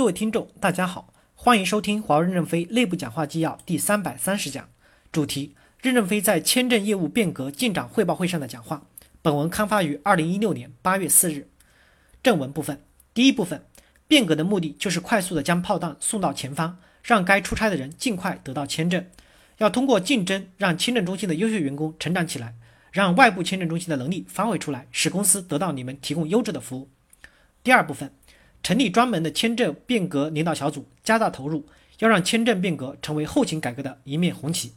各位听众，大家好，欢迎收听华为任正非内部讲话纪要第三百三十讲，主题：任正非在签证业务变革进展汇报会上的讲话。本文刊发于二零一六年八月四日。正文部分，第一部分，变革的目的就是快速的将炮弹送到前方，让该出差的人尽快得到签证。要通过竞争，让签证中心的优秀员工成长起来，让外部签证中心的能力发挥出来，使公司得到你们提供优质的服务。第二部分。成立专门的签证变革领导小组，加大投入，要让签证变革成为后勤改革的一面红旗。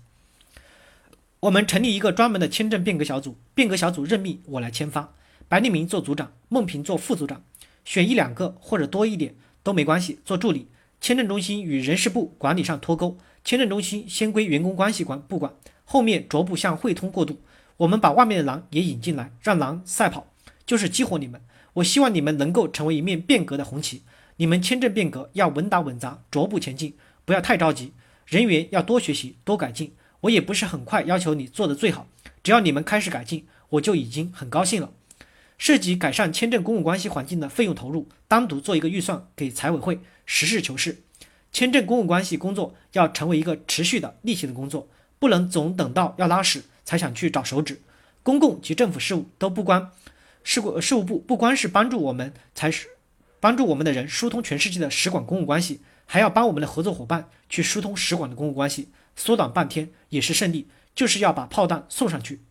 我们成立一个专门的签证变革小组，变革小组任命我来签发，白立明做组长，孟平做副组长，选一两个或者多一点都没关系，做助理。签证中心与人事部管理上脱钩，签证中心先归员工关系管不管，后面逐步向汇通过渡。我们把外面的狼也引进来，让狼赛跑，就是激活你们。我希望你们能够成为一面变革的红旗。你们签证变革要稳打稳扎，逐步前进，不要太着急。人员要多学习，多改进。我也不是很快要求你做的最好，只要你们开始改进，我就已经很高兴了。涉及改善签证公共关系环境的费用投入，单独做一个预算给财委会，实事求是。签证公共关系工作要成为一个持续的例行的工作，不能总等到要拉屎才想去找手指。公共及政府事务都不关。事务事务部不光是帮助我们，才是帮助我们的人疏通全世界的使馆公务关系，还要帮我们的合作伙伴去疏通使馆的公共关系，缩短半天也是胜利，就是要把炮弹送上去。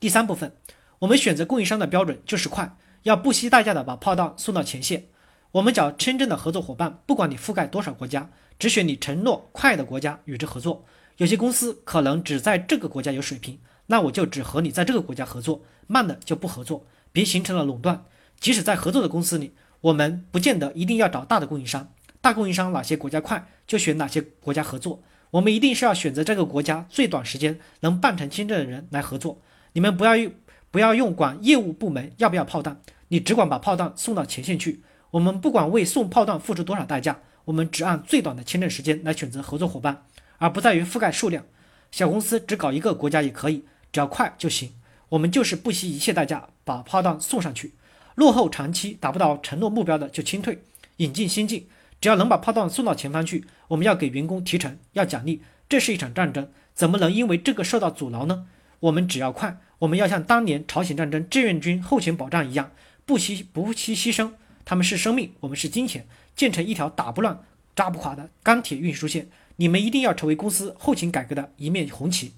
第三部分，我们选择供应商的标准就是快，要不惜代价的把炮弹送到前线。我们找真正的合作伙伴，不管你覆盖多少国家，只选你承诺快的国家与之合作。有些公司可能只在这个国家有水平。那我就只和你在这个国家合作，慢的就不合作，别形成了垄断。即使在合作的公司里，我们不见得一定要找大的供应商，大供应商哪些国家快，就选哪些国家合作。我们一定是要选择这个国家最短时间能办成签证的人来合作。你们不要用不要用管业务部门要不要炮弹，你只管把炮弹送到前线去。我们不管为送炮弹付出多少代价，我们只按最短的签证时间来选择合作伙伴，而不在于覆盖数量。小公司只搞一个国家也可以。只要快就行，我们就是不惜一切代价把炮弹送上去。落后长期达不到承诺目标的就清退，引进新进。只要能把炮弹送到前方去，我们要给员工提成，要奖励。这是一场战争，怎么能因为这个受到阻挠呢？我们只要快，我们要像当年朝鲜战争志愿军后勤保障一样，不惜不惜牺牲。他们是生命，我们是金钱，建成一条打不乱、扎不垮的钢铁运输线。你们一定要成为公司后勤改革的一面红旗。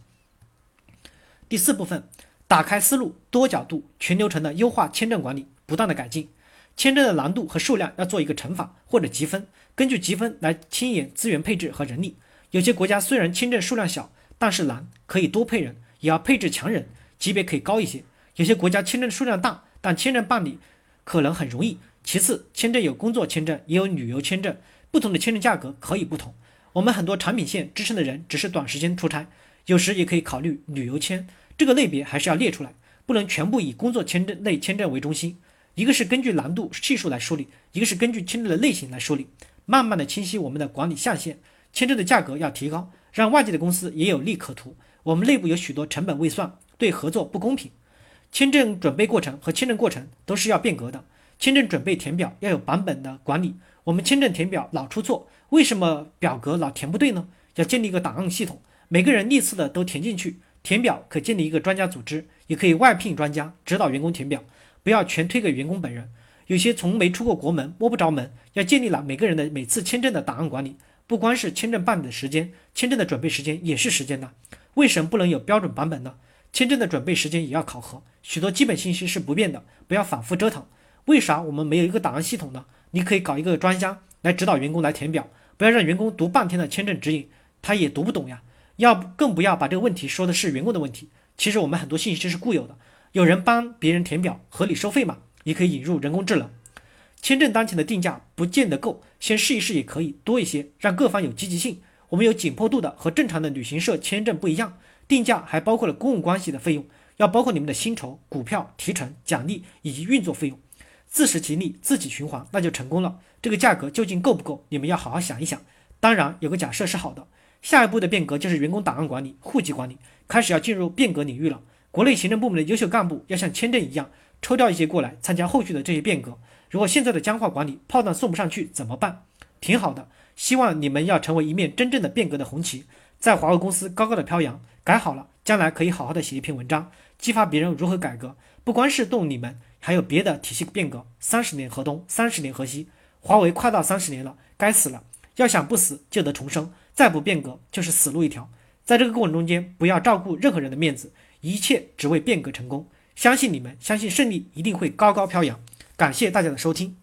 第四部分，打开思路，多角度、全流程的优化签证管理，不断的改进签证的难度和数量要做一个乘法或者积分，根据积分来轻延资源配置和人力。有些国家虽然签证数量小，但是难，可以多配人，也要配置强人，级别可以高一些。有些国家签证数量大，但签证办理可能很容易。其次，签证有工作签证，也有旅游签证，不同的签证价格可以不同。我们很多产品线支撑的人只是短时间出差。有时也可以考虑旅游签这个类别，还是要列出来，不能全部以工作签证类签证为中心。一个是根据难度系数来梳理，一个是根据签证的类型来梳理，慢慢的清晰我们的管理下限。签证的价格要提高，让外界的公司也有利可图。我们内部有许多成本未算，对合作不公平。签证准备过程和签证过程都是要变革的。签证准备填表要有版本的管理，我们签证填表老出错，为什么表格老填不对呢？要建立一个档案系统。每个人历次的都填进去，填表可建立一个专家组织，也可以外聘专家指导员工填表，不要全推给员工本人。有些从没出过国门，摸不着门，要建立了每个人的每次签证的档案管理，不光是签证办理的时间，签证的准备时间也是时间的。为什么不能有标准版本呢？签证的准备时间也要考核，许多基本信息是不变的，不要反复折腾。为啥我们没有一个档案系统呢？你可以搞一个专家来指导员工来填表，不要让员工读半天的签证指引，他也读不懂呀。要不更不要把这个问题说的是员工的问题。其实我们很多信息是固有的，有人帮别人填表，合理收费嘛？也可以引入人工智能。签证当前的定价不见得够，先试一试也可以多一些，让各方有积极性。我们有紧迫度的和正常的旅行社签证不一样，定价还包括了公共关系的费用，要包括你们的薪酬、股票、提成、奖励以及运作费用，自食其力，自己循环，那就成功了。这个价格究竟够不够？你们要好好想一想。当然有个假设是好的。下一步的变革就是员工档案管理、户籍管理，开始要进入变革领域了。国内行政部门的优秀干部要像签证一样，抽调一些过来参加后续的这些变革，如果现在的僵化管理炮弹送不上去怎么办？挺好的，希望你们要成为一面真正的变革的红旗，在华为公司高高的飘扬。改好了，将来可以好好的写一篇文章，激发别人如何改革。不光是动你们，还有别的体系变革。三十年河东，三十年河西，华为快到三十年了，该死了。要想不死，就得重生。再不变革，就是死路一条。在这个过程中间，不要照顾任何人的面子，一切只为变革成功。相信你们，相信胜利一定会高高飘扬。感谢大家的收听。